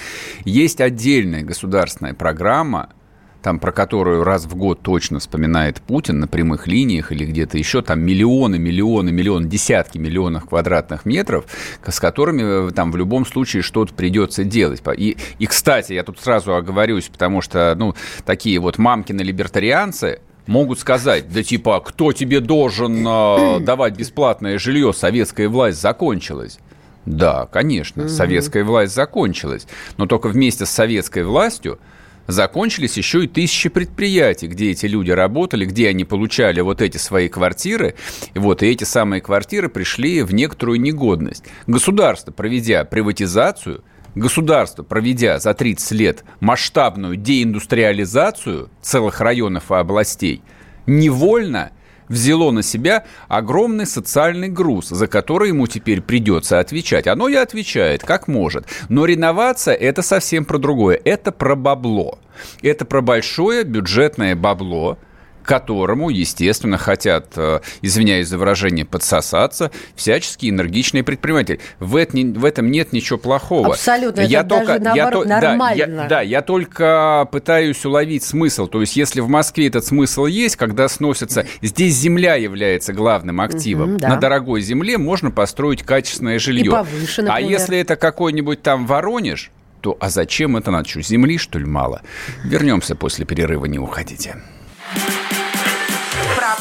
есть отдельная государственная программа, там, про которую раз в год точно вспоминает Путин на прямых линиях или где-то еще, там миллионы, миллионы, миллионы, десятки миллионов квадратных метров, с которыми э, там в любом случае что-то придется делать. И, и, кстати, я тут сразу оговорюсь, потому что, ну, такие вот мамкины-либертарианцы, могут сказать, да типа, кто тебе должен э, давать бесплатное жилье, советская власть закончилась. Да, конечно, угу. советская власть закончилась. Но только вместе с советской властью закончились еще и тысячи предприятий, где эти люди работали, где они получали вот эти свои квартиры. И вот и эти самые квартиры пришли в некоторую негодность. Государство, проведя приватизацию, государство, проведя за 30 лет масштабную деиндустриализацию целых районов и областей, невольно взяло на себя огромный социальный груз, за который ему теперь придется отвечать. Оно и отвечает, как может. Но реновация – это совсем про другое. Это про бабло. Это про большое бюджетное бабло, которому, естественно, хотят, э, извиняюсь за выражение, подсосаться всяческие энергичные предприниматели. В, это, в этом нет ничего плохого. Абсолютно, я это только, даже наоборот я, нормально. Да я, да, я только пытаюсь уловить смысл. То есть, если в Москве этот смысл есть, когда сносится... Здесь земля является главным активом. Угу, да. На дорогой земле можно построить качественное жилье. И повыше, А если это какой-нибудь там Воронеж, то а зачем это надо? Что, земли, что ли, мало? Вернемся после перерыва, не уходите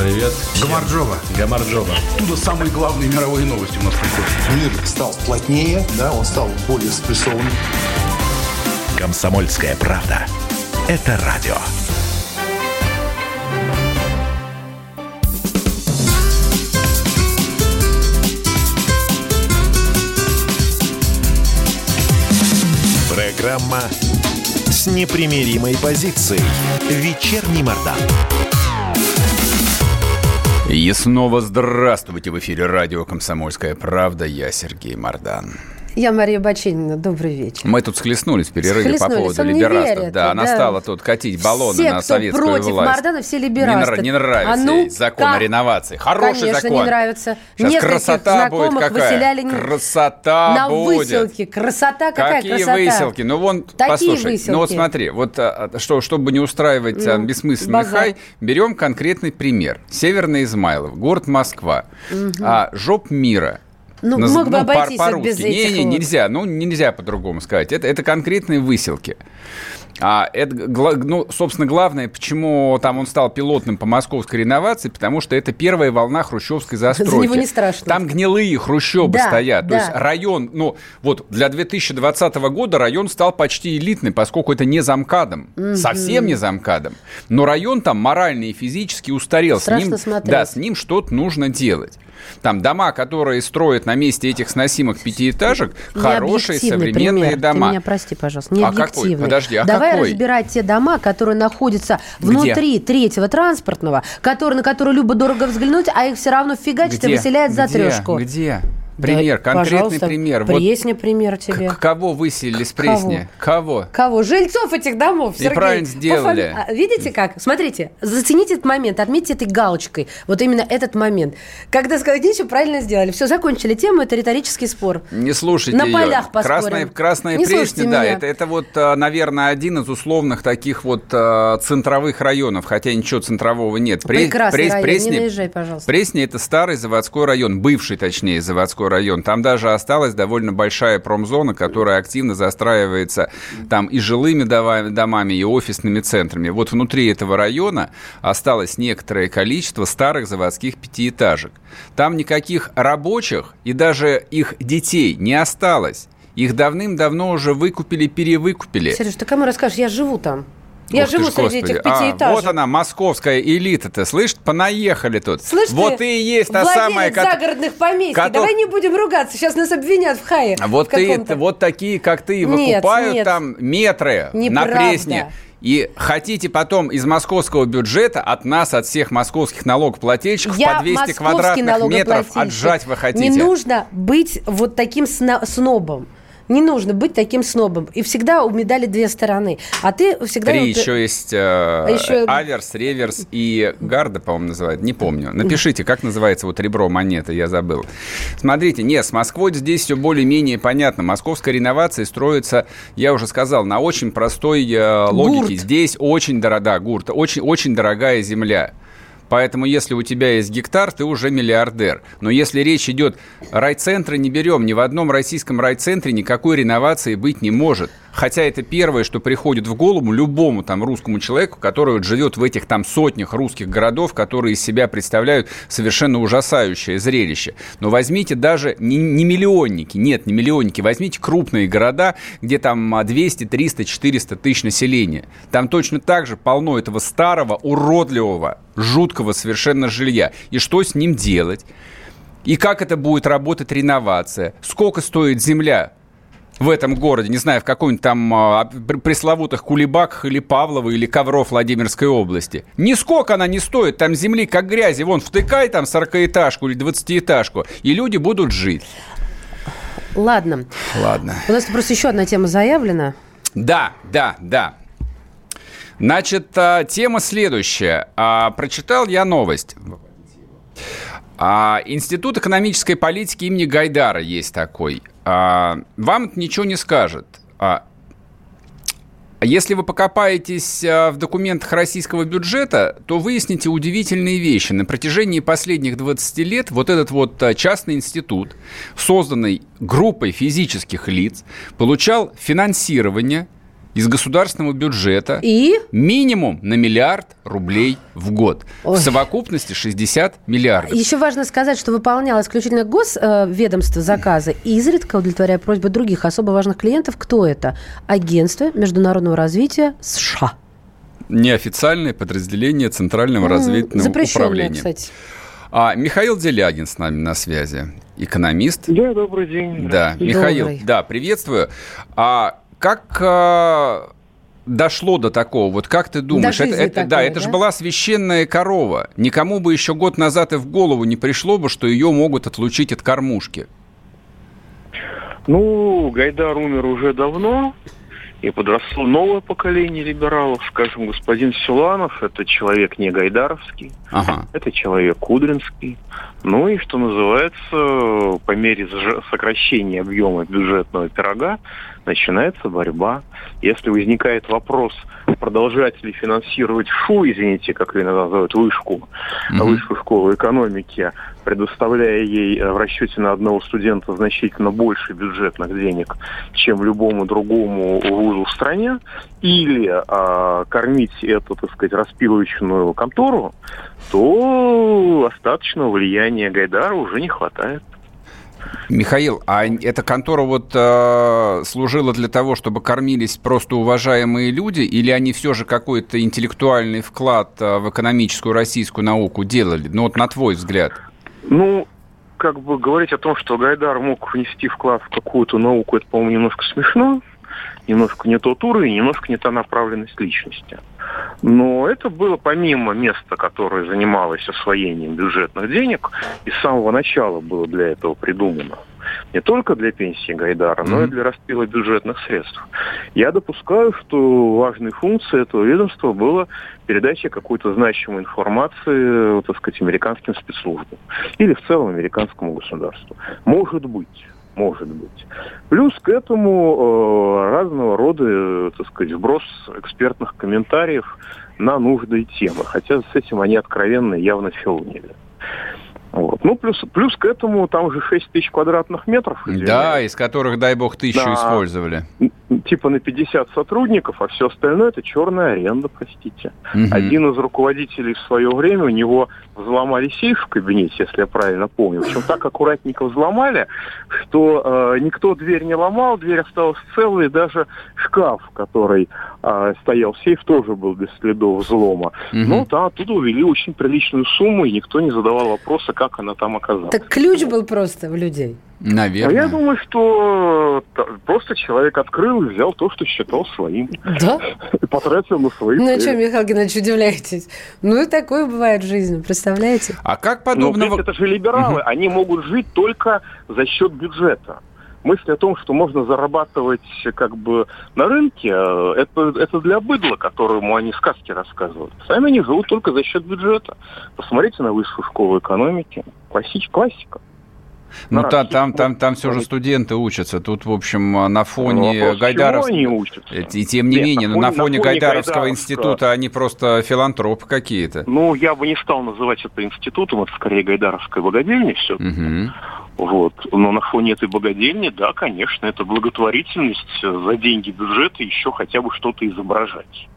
Привет. Гамарджова. Гамарджова. Оттуда самые главные мировые новости у нас приходят. Мир стал плотнее, да, он стал более спрессованным. Комсомольская правда. Это радио. Программа с непримиримой позицией. Вечерний Мордан. И снова здравствуйте в эфире радио «Комсомольская правда». Я Сергей Мордан. Я Мария Баченина. Добрый вечер. Мы тут схлестнулись в перерыве по поводу либерастов. Верит, да, она стала тут катить баллоны все, на советскую против власть. Мордана, все либерасты. Не, не нравится а ну, ей закон как? о реновации. Хороший Конечно, закон. не нравится. Сейчас Нескольких красота будет какая. выселяли Красота на будет. выселке. Красота какая Какие красота? выселки? Ну, вон, Такие послушай, выселки. ну вот смотри, вот а, что, чтобы не устраивать а, Ну, бессмысленный базар. хай, берем конкретный пример. Северный Измайлов, город Москва, а, жоп мира. Ну, Наз- мог бы по- обойтись вот по-русски. без не, этих не, вот. нельзя, ну нельзя по-другому сказать. Это, это конкретные выселки. А это, ну, собственно, главное, почему там он стал пилотным по московской реновации, потому что это первая волна хрущевской застройки. За него не страшно. Там гнилые хрущебы Да, стоят. То да. есть район, ну, вот для 2020 года район стал почти элитный, поскольку это не замкадом. Мгм. Совсем не замкадом. Но район там морально и физически устарел. Страшно с ним, смотреть. Да, с ним что-то нужно делать. Там дома, которые строят на месте этих сносимых пятиэтажек, хорошие Необъективный современные пример. дома. Ты меня прости, пожалуйста. Не А какой? Подожди, а Давай какой? разбирать те дома, которые находятся Где? внутри третьего транспортного, который, на который любо-дорого взглянуть, а их все равно фигачит и Где? выселяет за Где? трешку. Где? Пример, Да, конкретный пожалуйста, пример. Вот Пресня пример тебе. к- кого выселили с? Пресни? Кого? Кого? Жильцов этих домов, И Сергей. правильно По сделали. фами- А, Видите как? Смотрите, зацените этот момент, отметьте этой галочкой. Вот именно этот момент. Когда сказали, ничего, правильно сделали. Все, закончили тему, это риторический спор. Не слушайте На ее. полях поспорим. Красная, красная Не пресня, да, меня. это, это вот, а, наверное, один из условных таких вот а, центровых районов, хотя ничего центрового нет. Пре- Прекрасный Прес- район, Пресня- не наезжай, пожалуйста. Пресня – это старый заводской район, бывший, точнее, заводской район. Там даже осталась довольно большая промзона, которая активно застраивается там и жилыми дома- домами, и офисными центрами. Вот внутри этого района осталось некоторое количество старых заводских пятиэтажек. Там никаких рабочих и даже их детей не осталось. Их давным-давно уже выкупили, перевыкупили. Сереж, ты кому расскажешь? Я живу там. Я Ух живу ж, среди Господи. этих пятиэтажек. А, вот она, московская элита-то, слышь, понаехали тут. Слышь, вот ты, и есть та самая... ко- загородных поместьй. кото- Давай не будем ругаться, сейчас нас обвинят в хае. А Вот, в ты, вот такие, как ты, Нет, выкупают нет. там метры на Неправда. Пресне. И хотите потом из московского бюджета от нас, от всех московских налогоплательщиков Я по 200 московский квадратных метров отжать вы хотите. Не нужно быть вот таким сна- снобом. Не нужно быть таким снобом. И всегда у медали две стороны. А ты всегда... Три вот- еще есть э, еще- аверс, реверс и гарда, по-моему, называют. Не помню. Напишите, как называется вот ребро монеты, я забыл. Смотрите, нет, с Москвой здесь все более-менее понятно. Московская реновация строится, я уже сказал, на очень простой э, логике. Гурт. Здесь очень дорогая, гурт, очень, очень дорогая земля. Поэтому, если у тебя есть гектар, ты уже миллиардер. Но если речь идет, райцентры не берем, ни в одном российском райцентре никакой реновации быть не может. Хотя это первое, что приходит в голову любому там русскому человеку, который вот живет в этих там сотнях русских городов, которые из себя представляют совершенно ужасающее зрелище. Но возьмите даже не, не миллионники, нет, не миллионники, возьмите крупные города, где там а, 200, 300, 400 тысяч населения. Там точно так же полно этого старого, уродливого, жуткого совершенно жилья. И что с ним делать? И как это будет работать реновация? Сколько стоит земля в этом городе, не знаю, в какой-нибудь там а, пр- пресловутых Кулебаках или Павлово или Ковров Владимирской области. Нисколько она не стоит, там земли как грязи. Вон, втыкай там 40-этажку или 20-этажку, и люди будут жить. Ладно. Ладно. У нас просто еще одна тема заявлена. Да, да, да. Значит, а, тема следующая. А, Прочитал я новость. А, Институт экономической политики имени Гайдара есть такой. А, Вам это ничего не скажет. А, Если вы покопаетесь а, в документах российского бюджета, то выясните удивительные вещи. На протяжении последних 20 лет вот этот вот а, частный институт, созданный группой физических лиц, получал финансирование из государственного бюджета И? минимум на миллиард рублей в год. Ой. В совокупности 60 миллиардов. Еще важно сказать, что выполняла исключительно госведомство заказы и изредка удовлетворяя просьбы других особо важных клиентов. Кто это? Агентство международного развития США. Неофициальное подразделение Центрального разведывательного Запрещенное, управления. кстати. А, Михаил Делягин с нами на связи, экономист. Да, добрый день. Да, Михаил, Добрый. да, приветствую. А как э, дошло до такого? Вот как ты думаешь? До это, это- да, такой, это же да? была священная корова. Никому бы еще год назад и в голову не пришло бы, что ее могут отлучить от кормушки. Ну, Гайдар умер уже давно, и подросло новое поколение либералов. Скажем, господин Силанов – это человек не гайдаровский, Ага. это человек кудринский. Ну и, что называется, по мере сокращения объема бюджетного пирога начинается борьба. Если возникает вопрос, продолжать ли финансировать ШУ, извините, как ее называют, вышку, Мгм. высшую школу экономики, предоставляя ей э, в расчете на одного студента значительно больше бюджетных денег, чем любому другому вузу в стране, или а, кормить эту, так сказать, распиловочную контору, то остаточного влияния Гайдара уже не хватает. Михаил, а эта контора вот э, служила для того, чтобы кормились просто уважаемые люди, или они все же какой-то интеллектуальный вклад э, в экономическую российскую науку делали? Ну вот на твой взгляд. Ну, как бы говорить о том, что Гайдар мог внести вклад в какую-то науку, это, по-моему, немножко смешно. Немножко не тот уровень, немножко не та направленность личности. Но это было помимо места, которое занималось освоением бюджетных денег, и с самого начала было для этого придумано. Не только для пенсии Гайдара, но и для распила бюджетных средств. Я допускаю, что важной функцией этого ведомства было передача какой-то значимой информации, так сказать, американским спецслужбам или в целом американскому государству. Может быть. Может быть. Плюс к этому э, разного рода, э, так сказать, вброс экспертных комментариев на нужные темы. Хотя с этим они откровенно явно филонили. Вот. Ну, плюс, плюс к этому там уже 6 тысяч квадратных метров. извиняюсь. Да, из которых, дай бог, тысячу Да. использовали. Типа на 50 сотрудников, а все остальное это черная аренда, простите. Мгм. Один из руководителей в свое время, у него взломали сейф в кабинете, если я правильно помню. Причем так аккуратненько взломали, что э, никто дверь не ломал, дверь осталась целой, и даже шкаф, который э, стоял в сейф, тоже был без следов взлома. Мгм. Ну, да, оттуда увели очень приличную сумму, и никто не задавал вопроса, как она там оказалась. Так ключ был просто в людей. А Наверное. я думаю, что т- просто человек открыл и взял то, что считал своим. Да? И потратил на свои Ну, цели. что, Михаил Геннадьевич, удивляетесь? Ну, и такое бывает в жизни, представляете? А как Но подобного... ведь это же либералы, они могут жить только за счет бюджета. Мысль о том, что можно зарабатывать как бы на рынке, э, это, это для быдла, которому они сказки рассказывают. Сами они живут только за счет бюджета. Посмотрите на высшую школу экономики. Классич, классика. Ну, та- там, там, там все же студенты учатся. Тут, в общем, на фоне вопрос, Гайдаров... они учатся? И тем не Нет, менее, на на фоне- на фоне Гайдаровского института они просто филантропы какие-то. Ну, я бы не стал называть это институтом, это скорее Гайдаровская богадельня все. Мгм. Вот. Но на фоне этой богадельни, да, конечно, это благотворительность э, за деньги бюджета еще хотя бы что-то изображать.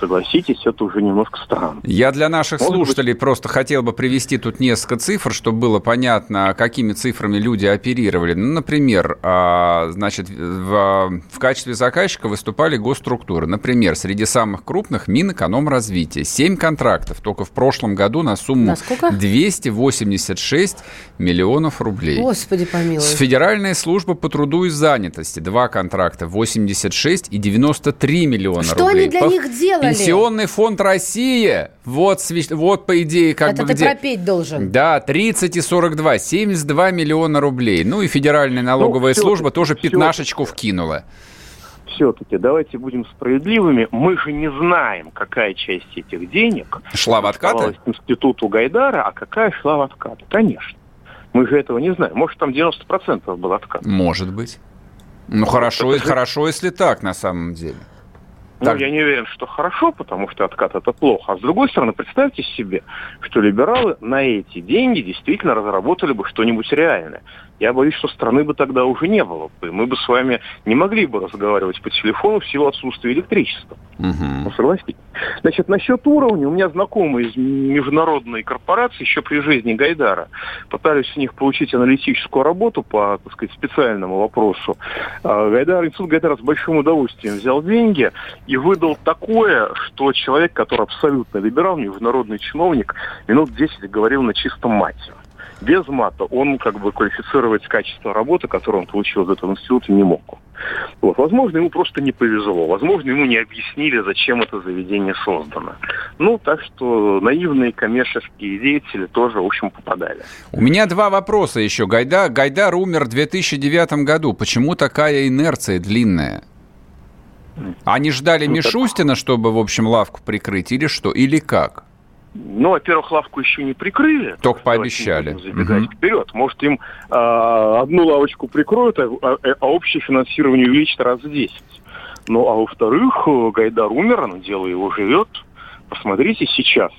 Согласитесь, это уже немножко странно. Я для наших Может быть. слушателей просто хотел бы привести тут несколько цифр, чтобы было понятно, какими цифрами люди оперировали. Ну, например, а, значит, в, в качестве заказчика выступали госструктуры. Например, среди самых крупных Минэкономразвития. Семь контрактов только в прошлом году на сумму На сколько? 286 миллионов рублей. Господи помилуй. Федеральная служба по труду и занятости. Два контракта. 86 и 93 миллиона Что рублей. они для По- них делали? Пенсионный фонд России. Вот, свеч- вот по идее, как Это бы ты где... пропеть должен. Да, 30 и 42, 72 миллиона рублей. Ну и Федеральная налоговая всё-таки- служба тоже пятнашечку вкинула. Все-таки давайте будем справедливыми. Мы же не знаем, какая часть этих денег Шла в откаты? институту Гайдара, а какая шла в откат. Конечно. Мы же этого не знаем. Может, там 90% был откат. Может быть. Ну хорошо, это же- хорошо, если так на самом деле. Ну, Так. я не уверен, что хорошо, потому что откат это плохо. А с другой стороны, представьте себе, что либералы на эти деньги действительно разработали бы что-нибудь реальное. Я боюсь, что страны бы тогда уже не было бы. Мы бы с вами не могли бы разговаривать по телефону в силу отсутствия электричества. Ну, согласитесь. Значит, насчет уровня, у меня знакомые из международной корпорации еще при жизни Гайдара пытались у них получить аналитическую работу по, так сказать, специальному вопросу. А Гайдар, институт Гайдара с большим удовольствием взял деньги и выдал такое, что человек, который абсолютно либерал, международный чиновник, минут 10 говорил на чистом мате. Без мата он как бы квалифицировать качество работы, которую он получил из этого института, не мог. Вот. Возможно, ему просто не повезло. Возможно, ему не объяснили, зачем это заведение создано. Ну, так что наивные коммерческие деятели тоже, в общем, попадали. У меня два вопроса еще. Гайда, Гайдар умер в 2009 году. Почему такая инерция длинная? Они ждали ну, Мишустина, чтобы, в общем, лавку прикрыть, или что? Или как? Ну, во-первых, лавку еще не прикрыли. Только пообещали. Забегать угу. вперед. Может, им э, одну лавочку прикроют, а, а, а общее финансирование увеличит раз в 10. Ну, а во-вторых, Гайдар умер, но дело его живет. Посмотрите сейчас.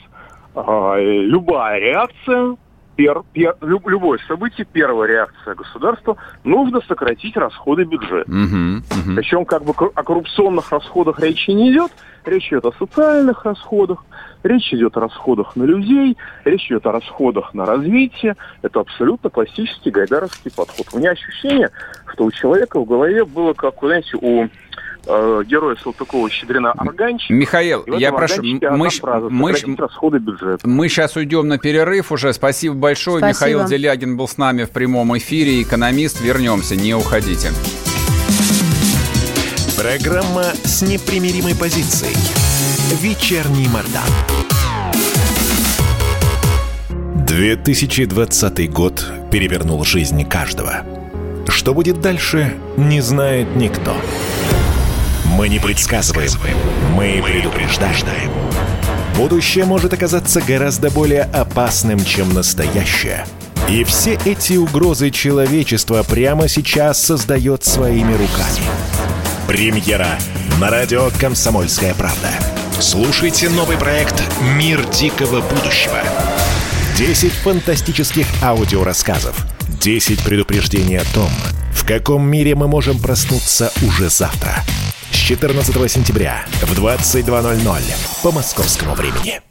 Э, любая реакция пер, пер, люб, любое событие, первая реакция государства, нужно сократить расходы бюджета. Угу, угу. Причем как бы о коррупционных расходах речи не идет, речь идет о социальных расходах, речь идет о расходах на людей, речь идет о расходах на развитие. Это абсолютно классический гайдаровский подход. У меня ощущение, что у человека в голове было, как, знаете, у э, героя Салтыкова-Щедрина органчик. Михаил, я прошу, мы, фраза, мы, расходы бюджета. мы сейчас уйдем на перерыв уже. Спасибо большое. Спасибо. Михаил Делягин был с нами в прямом эфире. Экономист. Вернемся, не уходите. Программа с непримиримой позицией. Вечерний Мордан. 2020 год перевернул жизнь каждого. Что будет дальше, не знает никто. Мы не предсказываем, мы предупреждаем. Будущее может оказаться гораздо более опасным, чем настоящее. И все эти угрозы человечества прямо сейчас создает своими руками. Премьера на радио «Комсомольская правда». Слушайте новый проект «Мир дикого будущего». 10 фантастических аудиорассказов. 10 предупреждений о том, в каком мире мы можем проснуться уже завтра – с 14 сентября в 22.00 по московскому времени.